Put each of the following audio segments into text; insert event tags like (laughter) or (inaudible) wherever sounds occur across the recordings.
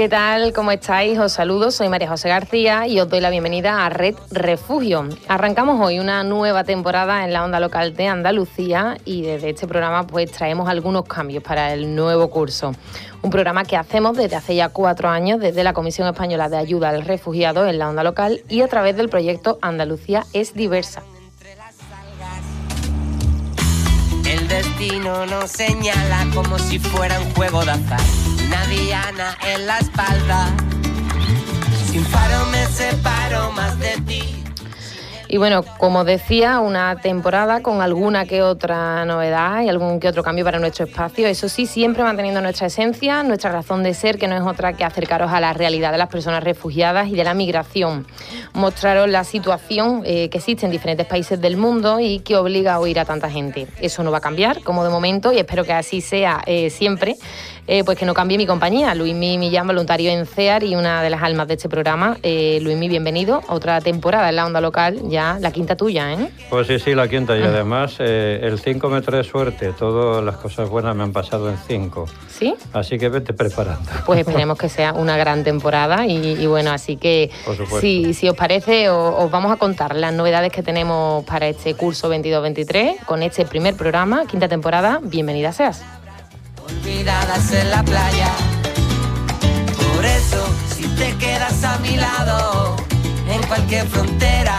¿Qué tal? ¿Cómo estáis? Os saludo, soy María José García y os doy la bienvenida a Red Refugio. Arrancamos hoy una nueva temporada en la onda local de Andalucía y desde este programa pues traemos algunos cambios para el nuevo curso. Un programa que hacemos desde hace ya cuatro años desde la Comisión Española de Ayuda al Refugiado en la onda local y a través del proyecto Andalucía es diversa. El destino nos señala como si fuera un juego de azar una diana en la espalda. Sin faro me separo más de ti. Y bueno, como decía, una temporada con alguna que otra novedad y algún que otro cambio para nuestro espacio. Eso sí, siempre manteniendo nuestra esencia, nuestra razón de ser, que no es otra que acercaros a la realidad de las personas refugiadas y de la migración. Mostraros la situación eh, que existe en diferentes países del mundo y que obliga a oír a tanta gente. Eso no va a cambiar, como de momento, y espero que así sea eh, siempre. Eh, pues que no cambie mi compañía. Luismi Millán, voluntario en CEAR y una de las almas de este programa. Luismi, bienvenido. Otra temporada en la onda local, ya la quinta tuya, ¿eh? Pues sí, sí, la quinta. Y además, eh, el 5 me trae suerte. Todas las cosas buenas me han pasado en 5. ¿Sí? Así que vete preparando. Pues esperemos que sea una gran temporada. Y, bueno, así que si, si os parece, os, os, vamos a contar las novedades que tenemos para este curso 22-23 con este primer programa, quinta temporada. Bienvenida seas olvidadas en la playa. Por eso, si te quedas a mi lado, en cualquier frontera,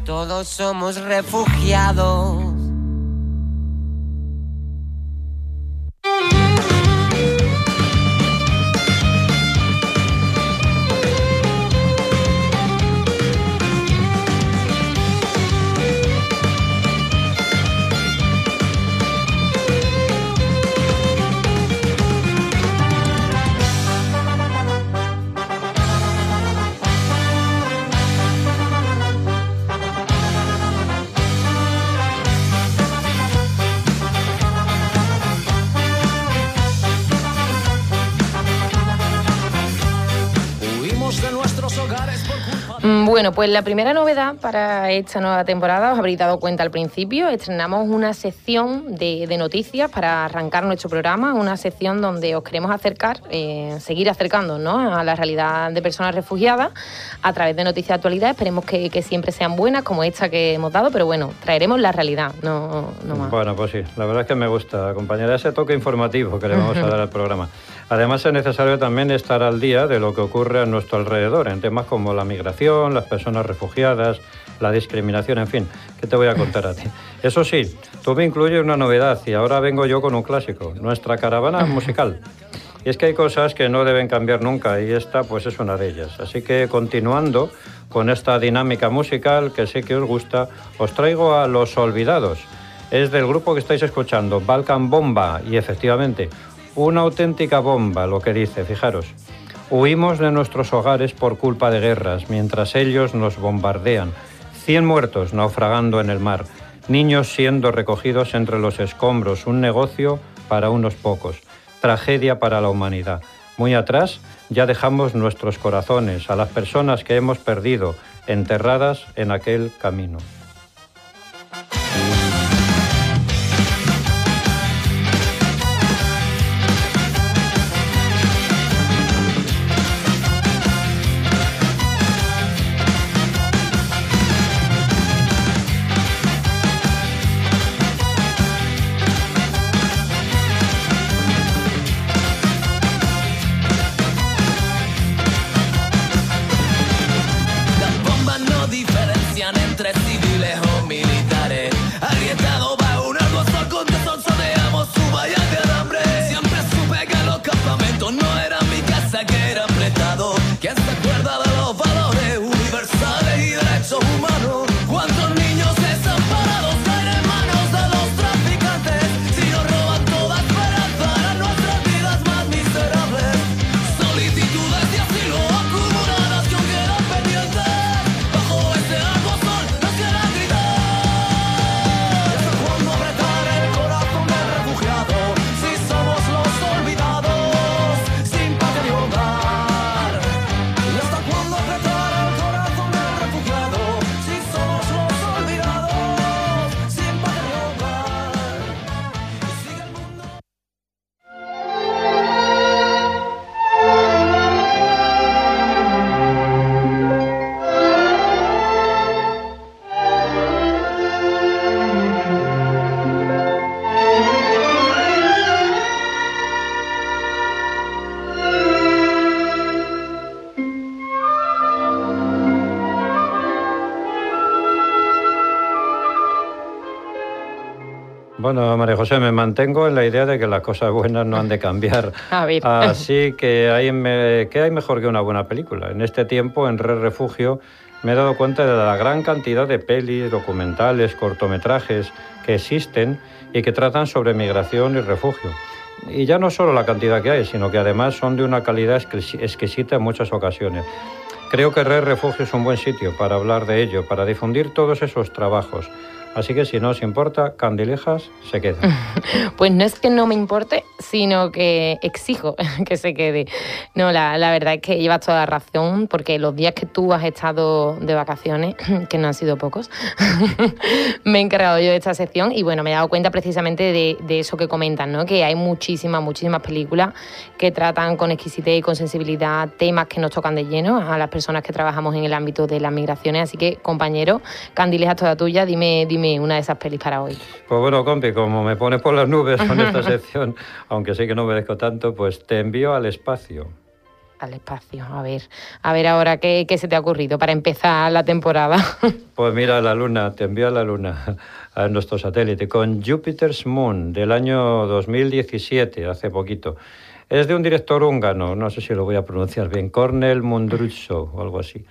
todos somos refugiados. Bueno, pues la primera novedad para esta nueva temporada, os habréis dado cuenta al principio, estrenamos una sección de, noticias para arrancar nuestro programa, una sección donde os queremos acercar, eh, seguir acercando a la realidad de personas refugiadas a través de noticias de actualidad. Esperemos que, siempre sean buenas como esta que hemos dado, pero bueno, traeremos la realidad, no, no más. Bueno, pues sí, la verdad es que me gusta, acompañar ese toque informativo que le vamos a dar al (laughs) programa. Además es necesario también estar al día de lo que ocurre a nuestro alrededor en temas como la migración, las personas refugiadas, la discriminación, en fin, ¿qué te voy a contar a ti? Eso sí, tú me incluyes una novedad y ahora vengo yo con un clásico, nuestra caravana musical. Y es que hay cosas que no deben cambiar nunca y esta pues es una de ellas. Así que continuando con esta dinámica musical que sé que os gusta, os traigo a Los Olvidados. Es del grupo que estáis escuchando, Balkan Bomba, y efectivamente, una auténtica bomba, lo que dice, fijaros. Huimos de nuestros hogares por culpa de guerras, mientras ellos nos bombardean. Cien muertos naufragando en el mar, niños siendo recogidos entre los escombros, un negocio para unos pocos, tragedia para la humanidad. Muy atrás ya dejamos nuestros corazones a las personas que hemos perdido, enterradas en aquel camino. Bueno, María José, me mantengo en la idea de que las cosas buenas no han de cambiar. (laughs) Así que hay, me- ¿qué hay mejor que una buena película? En este tiempo, en Red Refugio, me he dado cuenta de la gran cantidad de pelis, documentales, cortometrajes que existen y que tratan sobre migración y refugio. Y ya no solo la cantidad que hay, sino que además son de una calidad exquisi- exquisita en muchas ocasiones. Creo que Red Refugio es un buen sitio para hablar de ello, para difundir todos esos trabajos. Así que si no os importa, Candilejas se queda. (laughs) Pues no es que no me importe, sino que exijo (laughs) que se quede. No, la, la verdad es que llevas toda la razón, porque los días que tú has estado de vacaciones, (laughs) que no han sido pocos, me he encargado yo de esta sección y bueno, me he dado cuenta precisamente de, de eso que comentan, ¿no? Que hay muchísimas, muchísimas películas que tratan con exquisitez y con sensibilidad temas que nos tocan de lleno a las personas que trabajamos en el ámbito de las migraciones. Así que, compañero, Candilejas toda tuya, dime, dime una de esas pelis para hoy. Pues bueno, compi, como me pones por las nubes con (laughs) esta sección, aunque sé que no merezco tanto, pues te envío al espacio. al espacio. A ver, a ver ahora qué, qué se te ha ocurrido para empezar la temporada. (laughs) Pues mira, la Luna, te envío a la Luna, a nuestro satélite, con Jupiter's Moon del año 2017, hace poquito. Es de un director húngaro, no sé si lo voy a pronunciar bien, Cornel Mundruczo o algo así.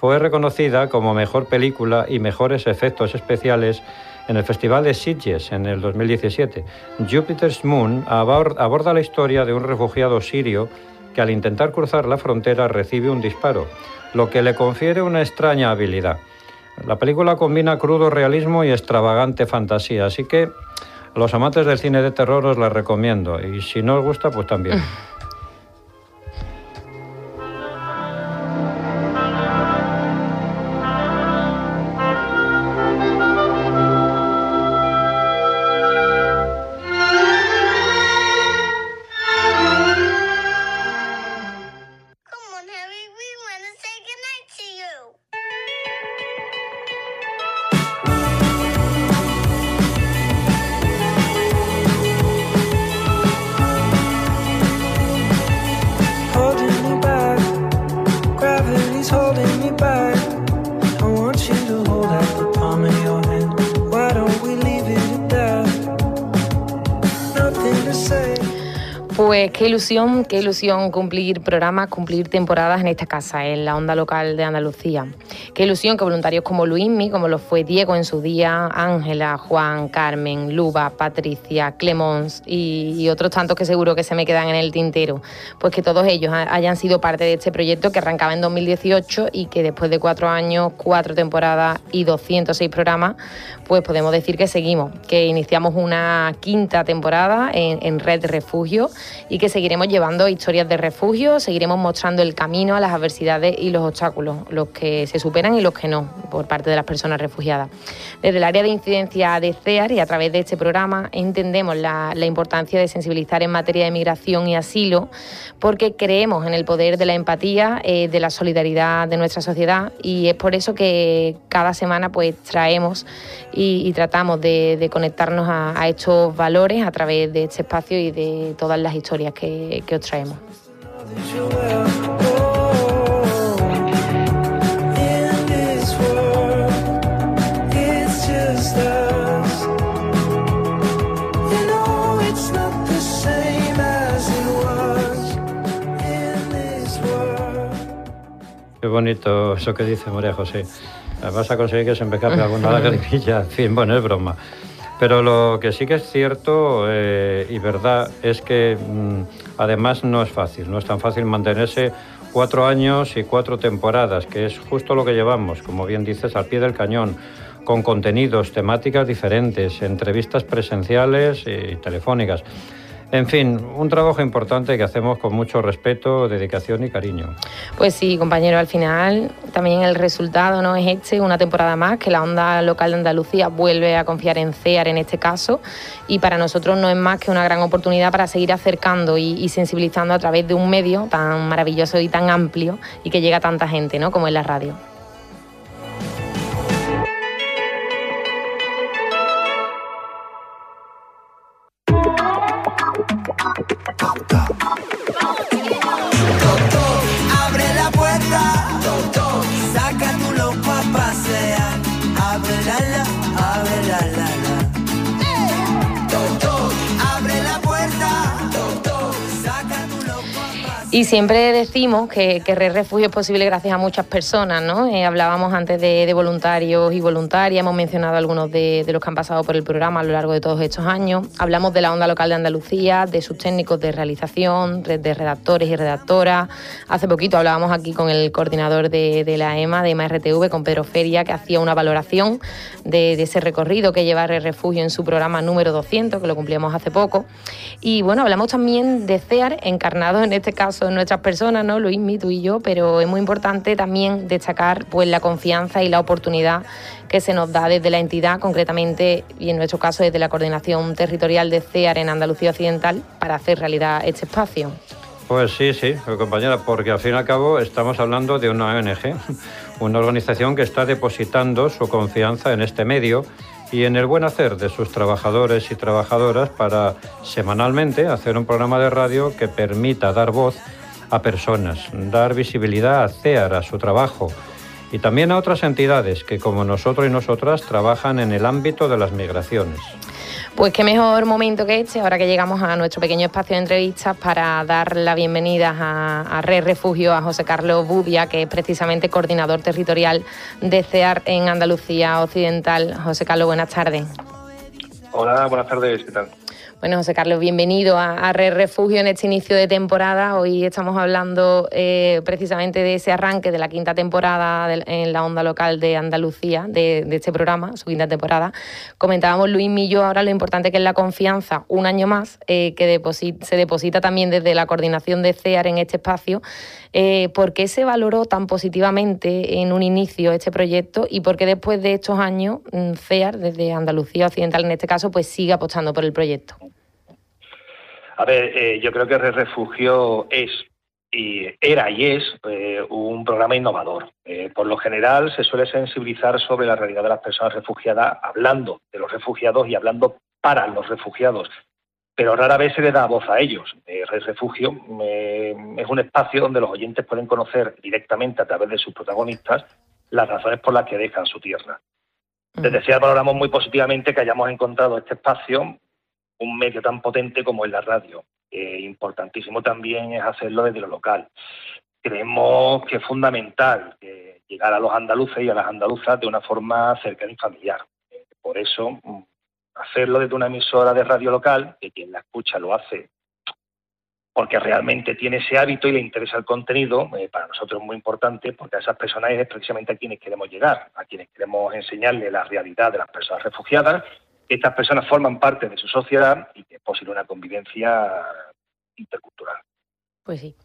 Fue reconocida como mejor película y mejores efectos especiales en el Festival de Sitges en el 2017. Jupiter's Moon abor- aborda la historia de un refugiado sirio que al intentar cruzar la frontera recibe un disparo, lo que le confiere una extraña habilidad. La película combina crudo realismo y extravagante fantasía, así que los amantes del cine de terror os la recomiendo y si no os gusta, pues también. (laughs) qué ilusión cumplir programas, cumplir temporadas en esta casa, en la onda local de Andalucía. Qué ilusión que voluntarios como Luismi, como lo fue Diego en su día, Ángela, Juan, Carmen, Luba, Patricia, Clemons y, y otros tantos que seguro que se me quedan en el tintero, pues que todos ellos ha- hayan sido parte de este proyecto que arrancaba en 2018 y que después de cuatro años, cuatro temporadas y 206 programas, pues podemos decir que seguimos, que iniciamos una quinta temporada en, en Red Refugio y que seguiremos llevando historias de refugio, seguiremos mostrando el camino a las adversidades y los obstáculos, los que se superan y los que no, por parte de las personas refugiadas. Desde el área de incidencia de CEAR y a través de este programa entendemos la, importancia de sensibilizar en materia de migración y asilo, porque creemos en el poder de la empatía, eh, de la solidaridad de nuestra sociedad y es por eso que cada semana pues traemos y, tratamos de, conectarnos a, estos valores a través de este espacio y de todas las historias que, que os traemos. Qué bonito eso que dice María José. Vas a conseguir que se me escape alguna (laughs) lagrimilla. En fin, bueno, es broma. Pero lo que sí que es cierto eh, y verdad es que mm, además no es fácil, no es tan fácil mantenerse cuatro años y cuatro temporadas, que es justo lo que llevamos, como bien dices, al pie del cañón, con contenidos, temáticas diferentes, entrevistas presenciales y telefónicas. En fin, un trabajo importante que hacemos con mucho respeto, dedicación y cariño. Pues sí, compañero, al final también el resultado no es este, una temporada más, que la onda local de Andalucía vuelve a confiar en CEAR en este caso, y para nosotros no es más que una gran oportunidad para seguir acercando y, sensibilizando a través de un medio tan maravilloso y tan amplio y que llega a tanta gente, ¿no? Como es la radio. Amén. Y siempre decimos que, que Refugio es posible gracias a muchas personas, ¿no? Eh, hablábamos antes de, voluntarios y voluntarias, hemos mencionado algunos de, los que han pasado por el programa a lo largo de todos estos años. Hablamos de la onda local de Andalucía, de sus técnicos de realización, de, redactores y redactoras. Hace poquito hablábamos aquí con el coordinador de, la EMA, de EMA RTV, con Pedro Feria, que hacía una valoración de, ese recorrido que lleva Refugio en su programa número 200, que lo cumplíamos hace poco. Y bueno, hablamos también de CEAR, encarnado en este caso en nuestras personas, ¿no? Luis, tú y yo, pero es muy importante también destacar pues la confianza y la oportunidad que se nos da desde la entidad, concretamente y en nuestro caso desde la Coordinación Territorial de CEAR en Andalucía Occidental, para hacer realidad este espacio. Pues sí, sí, compañera, porque al fin y al cabo estamos hablando de una ONG, (laughs) una organización que está depositando su confianza en este medio y en el buen hacer de sus trabajadores y trabajadoras para semanalmente hacer un programa de radio que permita dar voz a personas, dar visibilidad a CEAR, a su trabajo y también a otras entidades que como nosotros y nosotras trabajan en el ámbito de las migraciones. Pues qué mejor momento que este, ahora que llegamos a nuestro pequeño espacio de entrevistas, para dar la bienvenida a, Red Refugio, a José Carlos Bubia, que es precisamente coordinador territorial de CEAR en Andalucía Occidental. José Carlos, buenas tardes. Hola, buenas tardes, ¿qué tal? Bueno, José Carlos, bienvenido a, Red Refugio en este inicio de temporada. Hoy estamos hablando eh, precisamente de ese arranque de la quinta temporada en la onda local de Andalucía, de, este programa, su quinta temporada. Comentábamos Luis yo ahora lo importante que es la confianza, un año más, eh, que se deposita también desde la coordinación de CEAR en este espacio. Eh, ¿Por qué se valoró tan positivamente en un inicio este proyecto y por qué después de estos años mm, CEAR, desde Andalucía Occidental en este caso, pues sigue apostando por el proyecto? A ver, eh, yo creo que Red Refugio es y era y es eh, un programa innovador. Eh, por lo general se suele sensibilizar sobre la realidad de las personas refugiadas hablando de los refugiados y hablando para los refugiados, pero rara vez se le da voz a ellos. Red Refugio es un espacio donde los oyentes pueden conocer directamente a través de sus protagonistas las razones por las que dejan su tierra. Desde CIAR valoramos muy positivamente que hayamos encontrado este espacio un medio tan potente como es la radio. importantísimo también es hacerlo desde lo local. Creemos que es fundamental llegar a los andaluces y a las andaluzas de una forma cercana y familiar. por eso, mm, hacerlo desde una emisora de radio local, que quien la escucha lo hace porque realmente tiene ese hábito y le interesa el contenido, eh, para nosotros es muy importante porque a esas personas es precisamente a quienes queremos llegar, a quienes queremos enseñarle la realidad de las personas refugiadas estas personas forman parte de su sociedad y que es posible una convivencia intercultural. Pues sí.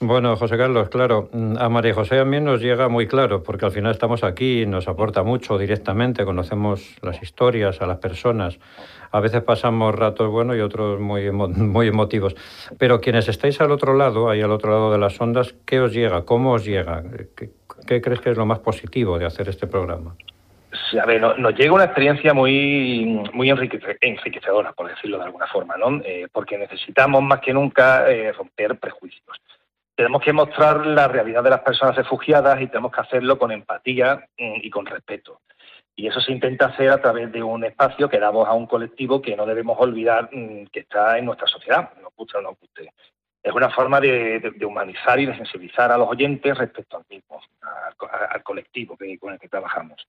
Bueno, José Carlos, claro, a María José a mí nos llega muy claro, porque al final estamos aquí, nos aporta mucho directamente, conocemos las historias, a las personas, a veces pasamos ratos buenos y otros muy, (laughs) muy emotivos, pero quienes estáis al otro lado, ahí al otro lado de las ondas, ¿qué os llega? ¿Cómo os llega? qué crees que es lo más positivo de hacer este programa? A ver, nos, llega una experiencia muy, muy enriquecedora, por decirlo de alguna forma, ¿no? Eh, porque necesitamos más que nunca eh, romper prejuicios. Tenemos que mostrar la realidad de las personas refugiadas y tenemos que hacerlo con empatía mm, y con respeto. Y eso se intenta hacer a través de un espacio que damos a un colectivo que no debemos olvidar mm, que está en nuestra sociedad, nos guste o no nos guste. Es una forma de, humanizar y de sensibilizar a los oyentes respecto al mismo, al, colectivo con el que trabajamos.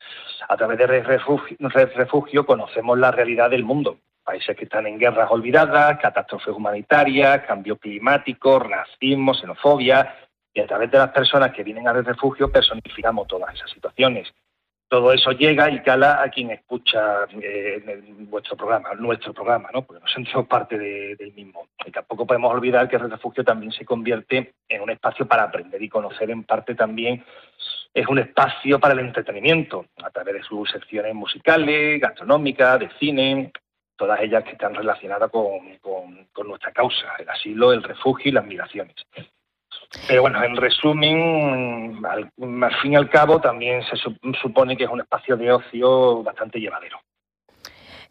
A través de refugio, refugio conocemos la realidad del mundo, países que están en guerras olvidadas, catástrofes humanitarias, cambio climático, racismo, xenofobia, y a través de las personas que vienen a refugio personificamos todas esas situaciones todo eso llega y cala a quien escucha eh, vuestro programa, nuestro programa, ¿no? porque nos sentimos parte del mismo. Y tampoco podemos olvidar que el refugio también se convierte en un espacio para aprender y conocer, en parte también es un espacio para el entretenimiento, a través de sus secciones musicales, gastronómicas, de cine, todas ellas que están relacionadas con, con nuestra causa, el asilo, el refugio y las migraciones. Pero bueno, en resumen, al, fin y al cabo, también se supone que es un espacio de ocio bastante llevadero.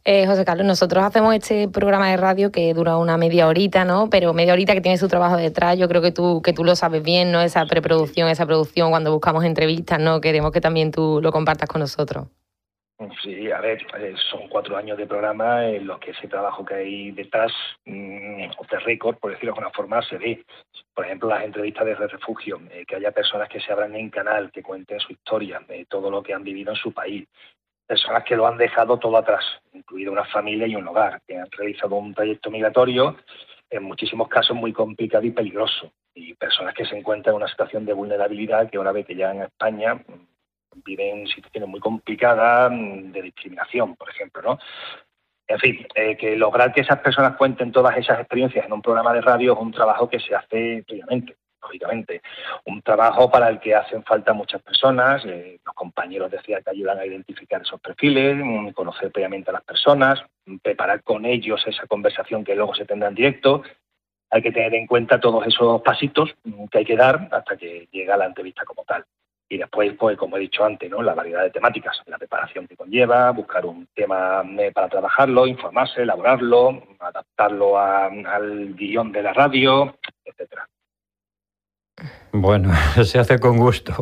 Eh, José Carlos, nosotros hacemos este programa de radio que dura una media horita, ¿no? Pero media horita que tiene su trabajo detrás, yo creo que tú, que tú lo sabes bien, ¿no? Esa preproducción, esa producción, cuando buscamos entrevistas, ¿no? Queremos que también tú lo compartas con nosotros. Sí, a ver, eh, son cuatro años de programa en los que ese trabajo que hay detrás, mm, of the record, por decirlo de alguna forma, se ve. Por ejemplo, las entrevistas de refugio, eh, que haya personas que se abran en canal, que cuenten su historia, de todo lo que han vivido en su país. Personas que lo han dejado todo atrás, incluido una familia y un hogar, que han realizado un trayecto migratorio, en muchísimos casos muy complicado y peligroso. Y personas que se encuentran en una situación de vulnerabilidad que una vez que llegan a España viven situaciones muy complicadas mm, de discriminación, por ejemplo, ¿no? En fin, eh, que lograr que esas personas cuenten todas esas experiencias en un programa de radio es un trabajo que se hace previamente, lógicamente. Un trabajo para el que hacen falta muchas personas. Eh, los compañeros decía que ayudan a identificar esos perfiles, mm, conocer previamente a las personas, preparar con ellos esa conversación que luego se tendrá en directo. Hay que tener en cuenta todos esos pasitos mm, que hay que dar hasta que llega la entrevista como tal. Y después, pues, como he dicho antes, ¿no? la variedad de temáticas, la preparación que conlleva, buscar un tema eh, para trabajarlo, informarse, elaborarlo, adaptarlo al guion de la radio, etcétera. Bueno, (laughs) se hace con gusto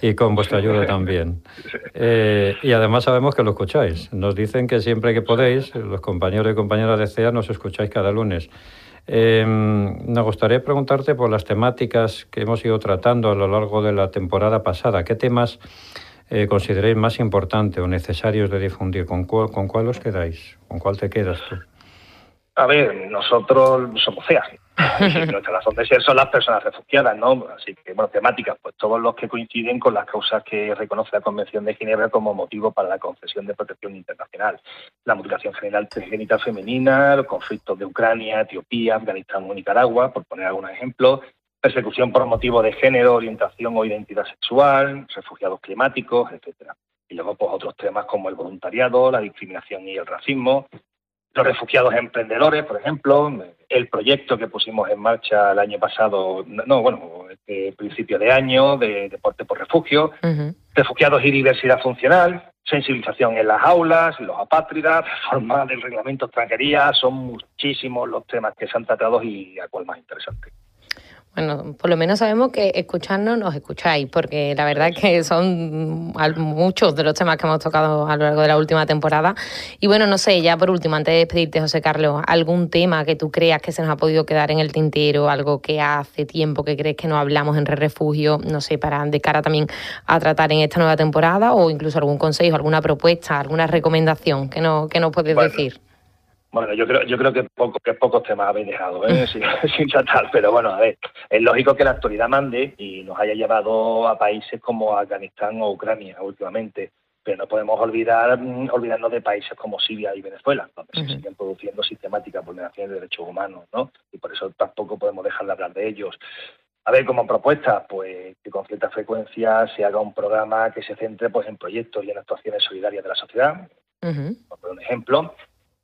y con vuestra ayuda también. Eh, y además sabemos que lo escucháis. Nos dicen que siempre que podéis, los compañeros y compañeras de CEA nos escucháis cada lunes. Eh, me gustaría preguntarte por las temáticas que hemos ido tratando a lo largo de la temporada pasada. ¿Qué temas eh, consideréis más importantes o necesarios de difundir? ¿Con cuál, ¿Con cuál os quedáis? ¿Con cuál te quedas tú? A ver, nosotros somos CEA. Nuestra razón de ser son las personas refugiadas, ¿no? Así que, bueno, temáticas, pues todos los que coinciden con las causas que reconoce la Convención de Ginebra como motivo para la concesión de protección internacional. La mutilación genital femenina, los conflictos de Ucrania, Etiopía, Afganistán o Nicaragua, por poner algunos ejemplos, persecución por motivo de género, orientación o identidad sexual, refugiados climáticos, etcétera. Y luego, pues otros temas como el voluntariado, la discriminación y el racismo, los refugiados emprendedores, por ejemplo, el proyecto que pusimos en marcha el año pasado, no, bueno, este principio de año, de deporte por refugio, refugiados y diversidad funcional, sensibilización en las aulas, los apátridas, reforma del reglamento extranjería, son muchísimos los temas que se han tratado y a cuál más interesante. Bueno, por lo menos sabemos que escuchando nos escucháis, porque la verdad es que son muchos de los temas que hemos tocado a lo largo de la última temporada. Y bueno, no sé, ya por último, antes de despedirte, José Carlos, algún tema que tú creas que se nos ha podido quedar en el tintero, algo que hace tiempo que crees que no hablamos en Re Refugio, no sé, para de cara también a tratar en esta nueva temporada, o incluso algún consejo, alguna propuesta, alguna recomendación que, no, que nos puedes decir. Bueno, yo creo, yo creo que, poco, que pocos temas habéis dejado ¿eh? (laughs) sin, tratar, pero bueno, a ver, es lógico que la actualidad mande y nos haya llevado a países como Afganistán o Ucrania últimamente, pero no podemos olvidar mm, olvidarnos de países como Siria y Venezuela, donde se siguen produciendo sistemáticas vulneraciones de derechos humanos, ¿no? Y por eso tampoco podemos dejar de hablar de ellos. A ver, como propuesta, pues que con cierta frecuencia se haga un programa que se centre pues en proyectos y en actuaciones solidarias de la sociedad. Por un ejemplo,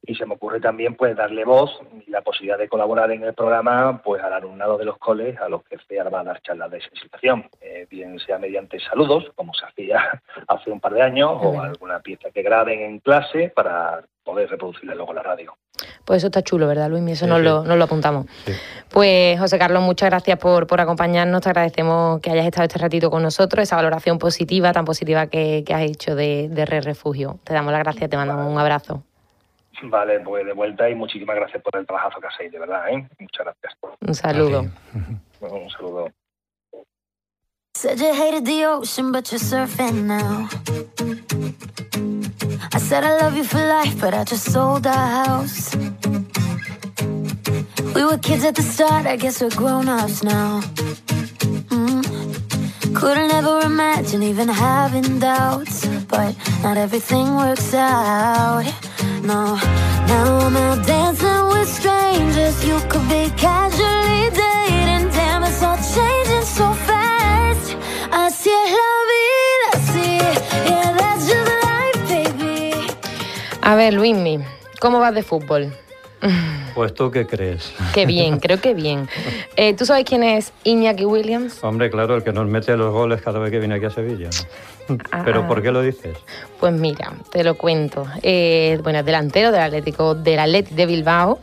y se me ocurre también pues darle voz y la posibilidad de colaborar en el programa pues al alumnado de los coles a los que se va a dar charlas de sensibilización, eh, bien sea mediante saludos, como se hacía (laughs) hace un par de años, o alguna pieza que graben en clase para poder reproducirle luego en la radio. Pues eso está chulo, ¿verdad, Luis? Eso no Lo, lo, apuntamos. Pues, José Carlos, muchas gracias por, por, acompañarnos. Te agradecemos que hayas estado este ratito con nosotros, esa valoración positiva, tan positiva que, has hecho de, de Re Refugio. Te damos las gracias, te mandamos un abrazo. Vale, pues de vuelta y muchísimas gracias por el trabajazo que hacéis, de verdad, ¿eh? Muchas gracias. Un saludo. (laughs) Bueno, un saludo. Said you hated the ocean, but you're surfing now. I said I love you for life, but I just sold our house. We were kids at the start, I guess we're grown ups now. Mm. Couldn't ever imagine even having doubts, but not everything works out. A ver, Luismi, ¿cómo vas de fútbol? (laughs) Pues tú qué crees. Qué bien, creo que bien. (laughs) Eh, ¿Tú sabes quién es Iñaki Williams? Hombre, claro, el que nos mete los goles cada vez que viene aquí a Sevilla. Pero Ah. ¿por qué lo dices? Pues mira, te lo cuento. Eh, bueno, es delantero del Atlético del Athletic de Bilbao.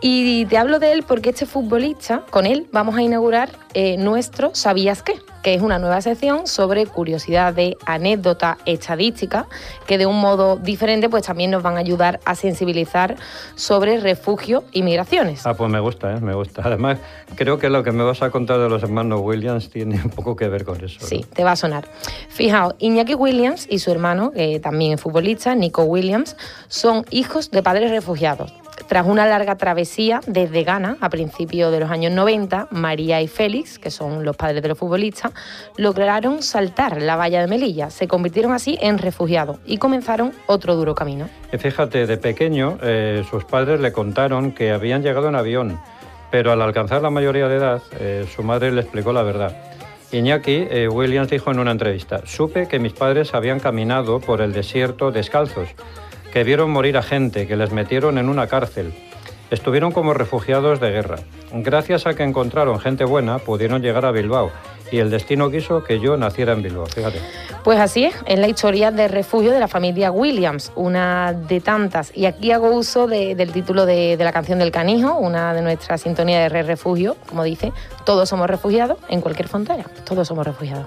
Y te hablo de él porque este futbolista, con él vamos a inaugurar eh, nuestro ¿Sabías qué? Que es una nueva sección sobre curiosidad de anécdota estadística, que de un modo diferente pues también nos van a ayudar a sensibilizar sobre refugio y migraciones. Ah, pues me gusta, ¿eh? me gusta. Además, creo que lo que me vas a contar de los hermanos Williams tiene un poco que ver con eso. ¿no? Sí, te va a sonar. Fijaos, Iñaki Williams y su hermano, que también es futbolista, Nico Williams, son hijos de padres refugiados. Tras una larga travesía desde Ghana a principios de los años 90, María y Félix, que son los padres de los futbolistas, lograron saltar la valla de Melilla. Se convirtieron así en refugiados y comenzaron otro duro camino. Y fíjate, de pequeño, eh, sus padres le contaron que habían llegado en avión, pero al alcanzar la mayoría de edad, eh, su madre le explicó la verdad. Iñaki eh, Williams dijo en una entrevista, supe que mis padres habían caminado por el desierto descalzos, que vieron morir a gente, que les metieron en una cárcel. Estuvieron como refugiados de guerra. Gracias a que encontraron gente buena, pudieron llegar a Bilbao. Y el destino quiso que yo naciera en Bilbao, fíjate. Pues así es, es la historia de refugio de la familia Williams, una de tantas. Y aquí hago uso de- del título de, de la canción del canijo, una de nuestras sintonías de Re Refugio, como dice, todos somos refugiados en cualquier frontera, todos somos refugiados.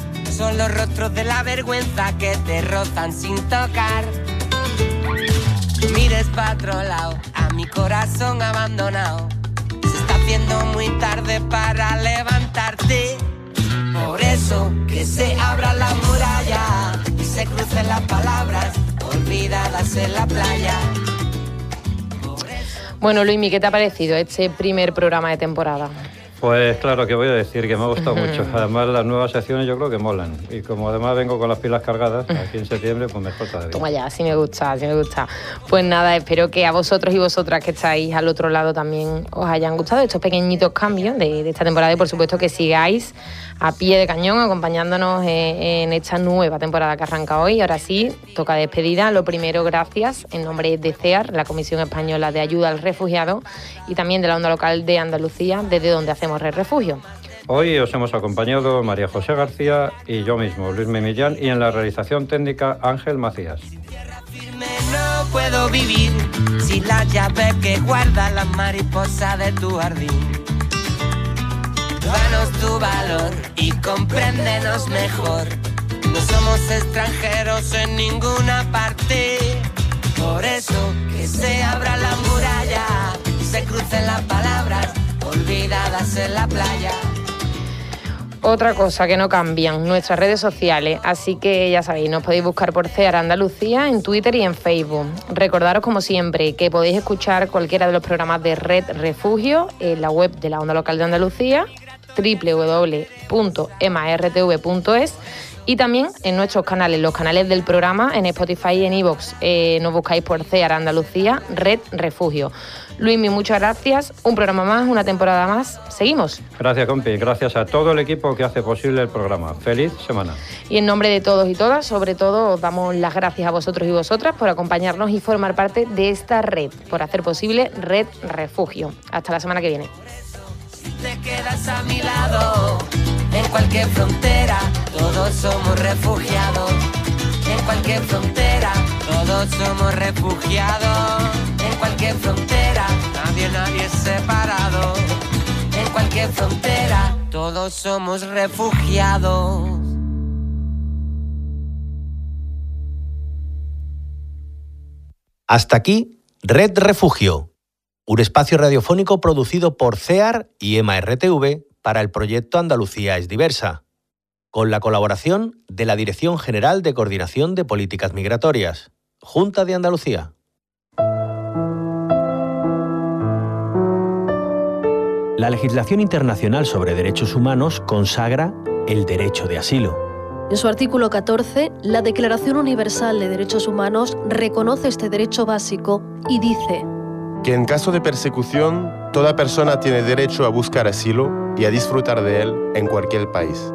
Son los rostros de la vergüenza que te rozan sin tocar. Mires pa' otro lado, a mi corazón abandonado. Se está haciendo muy tarde para levantarte. Por eso que se abra la muralla y se crucen las palabras olvidadas en la playa. Bueno, Luismi, ¿qué te ha parecido este primer programa de temporada? Pues claro, que voy a decir que me ha gustado (laughs) mucho. Además, las nuevas secciones yo creo que molan. Y como además vengo con las pilas cargadas (laughs) aquí en septiembre, pues mejor todavía. Toma ya, sí me gusta, sí me gusta. Pues nada, espero que a vosotros y vosotras que estáis al otro lado también os hayan gustado estos pequeñitos cambios de, de esta temporada y por supuesto que sigáis a pie de cañón acompañándonos en, en esta nueva temporada que arranca hoy. Ahora sí, toca despedida. Lo primero, gracias en nombre de CEAR, la Comisión Española de Ayuda al Refugiado y también de la onda local de Andalucía, desde donde hacemos Red Refugio. Hoy os hemos acompañado María José García y yo mismo, Luis Memillán, y en la realización técnica Ángel Macías. firme no puedo vivir sin la llave que guarda la mariposa de tu jardín. Danos tu valor y compréndenos mejor. No somos extranjeros en ninguna parte. Por eso que se abra la muralla se crucen las palabras olvidadas en la playa. Otra cosa que no cambian, nuestras redes sociales, así que ya sabéis, nos podéis buscar por CEAR Andalucía en Twitter y en Facebook. Recordaros como siempre que podéis escuchar cualquiera de los programas de Red Refugio en la web de la Onda Local de Andalucía www.martv.es Y también en nuestros canales, los canales del programa, en Spotify y en Evox, eh, nos buscáis por CEAR Andalucía, Red Refugio. Luismi, muchas gracias. Un programa más, una temporada más. Seguimos. Gracias, compi. Gracias a todo el equipo que hace posible el programa. Feliz semana. Y en nombre de todos y todas, sobre todo, os damos las gracias a vosotros y vosotras por acompañarnos y formar parte de esta red, por hacer posible Red Refugio. Hasta la semana que viene. A mi lado, en cualquier frontera, todos somos refugiados. En cualquier frontera, todos somos refugiados. En cualquier frontera, nadie, nadie es separado. En cualquier frontera, todos somos refugiados. Hasta aquí, Red Refugio, un espacio radiofónico producido por CEAR y EMA-RTV para el proyecto Andalucía es diversa, con la colaboración de la Dirección General de Coordinación de Políticas Migratorias, Junta de Andalucía. La legislación internacional sobre derechos humanos consagra el derecho de asilo. En su artículo 14, la Declaración Universal de Derechos Humanos reconoce este derecho básico y dice que en caso de persecución, toda persona tiene derecho a buscar asilo y a disfrutar de él en cualquier país.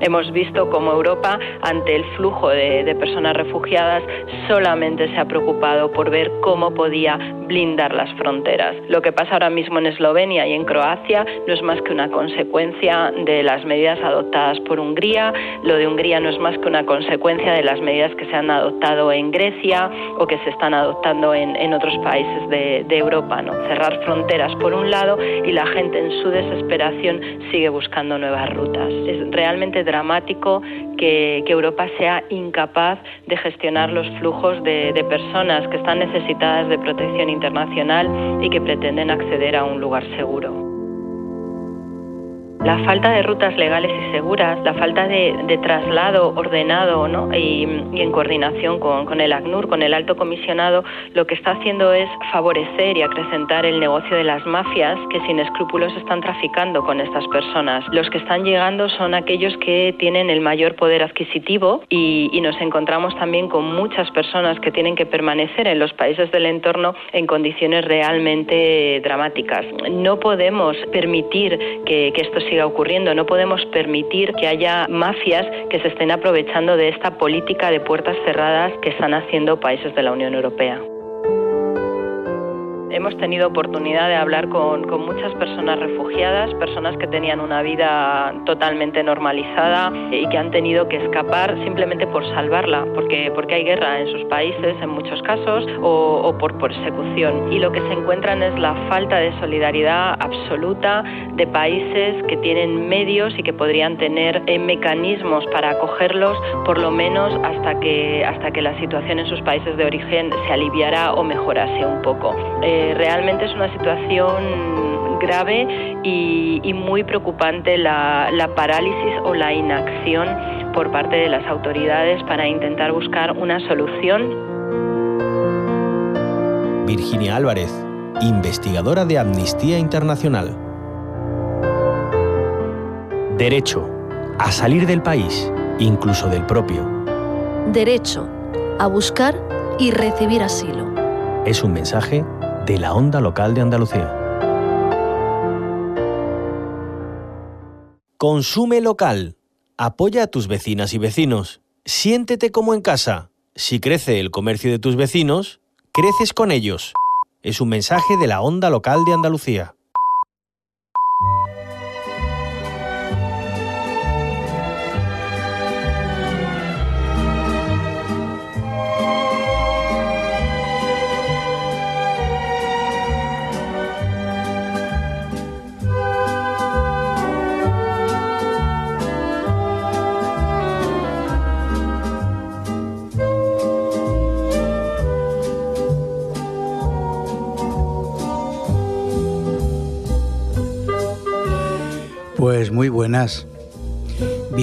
Hemos visto cómo Europa, ante el flujo de, personas refugiadas, solamente se ha preocupado por ver cómo podía blindar las fronteras. Lo que pasa ahora mismo en Eslovenia y en Croacia no es más que una consecuencia de las medidas adoptadas por Hungría. Lo de Hungría no es más que una consecuencia de las medidas que se han adoptado en Grecia o que se están adoptando en, en otros países de, de Europa. ¿no? Cerrar fronteras por un lado y la gente en su desesperación sigue buscando nuevas rutas. Es realmente dramático que, Europa sea incapaz de gestionar los flujos de, personas que están necesitadas de protección internacional y que pretenden acceder a un lugar seguro. La falta de rutas legales y seguras, la falta de, de traslado ordenado ¿no? y, y, en coordinación con, con, el ACNUR, con el alto comisionado, lo que está haciendo es favorecer y acrecentar el negocio de las mafias que sin escrúpulos están traficando con estas personas. Los que están llegando son aquellos que tienen el mayor poder adquisitivo y, y nos encontramos también con muchas personas que tienen que permanecer en los países del entorno en condiciones realmente dramáticas. No podemos permitir que, que esto siga ocurriendo. No podemos permitir que haya mafias que se estén aprovechando de esta política de puertas cerradas que están haciendo países de la Unión Europea. Hemos tenido oportunidad de hablar con, muchas personas refugiadas, personas que tenían una vida totalmente normalizada y que han tenido que escapar simplemente por salvarla, porque, porque hay guerra en sus países en muchos casos o, por persecución. Y lo que se encuentran es la falta de solidaridad absoluta de países que tienen medios y que podrían tener eh, mecanismos para acogerlos, por lo menos hasta que, hasta que la situación en sus países de origen se aliviara o mejorase un poco. Eh, realmente es una situación grave y, y muy preocupante la, la, parálisis o la inacción por parte de las autoridades para intentar buscar una solución. Virginia Álvarez, investigadora de Amnistía Internacional. Derecho a salir del país, incluso del propio. Derecho a buscar y recibir asilo. Es un mensaje de la onda local de Andalucía. Consume local. Apoya a tus vecinas y vecinos. Siéntete como en casa. Si crece el comercio de tus vecinos, creces con ellos. Es un mensaje de la onda local de Andalucía.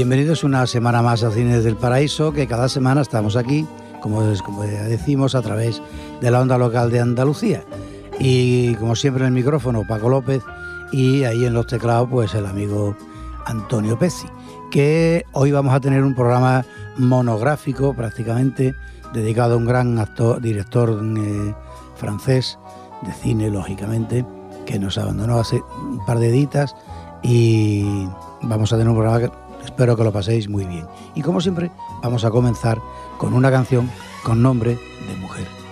Bienvenidos una semana más a Cines del Paraíso, que cada semana estamos aquí, como, decimos, a través de la onda local de Andalucía. Y como siempre en el micrófono, Paco López, y ahí en los teclados, pues el amigo Antonio Pezzi. que hoy vamos a tener un programa monográfico prácticamente dedicado a un gran actor, director eh, francés de cine, lógicamente, que nos abandonó hace un par de editas y vamos a tener un programa que espero que lo paséis muy bien. Y como siempre, vamos a comenzar con una canción con nombre de mujer.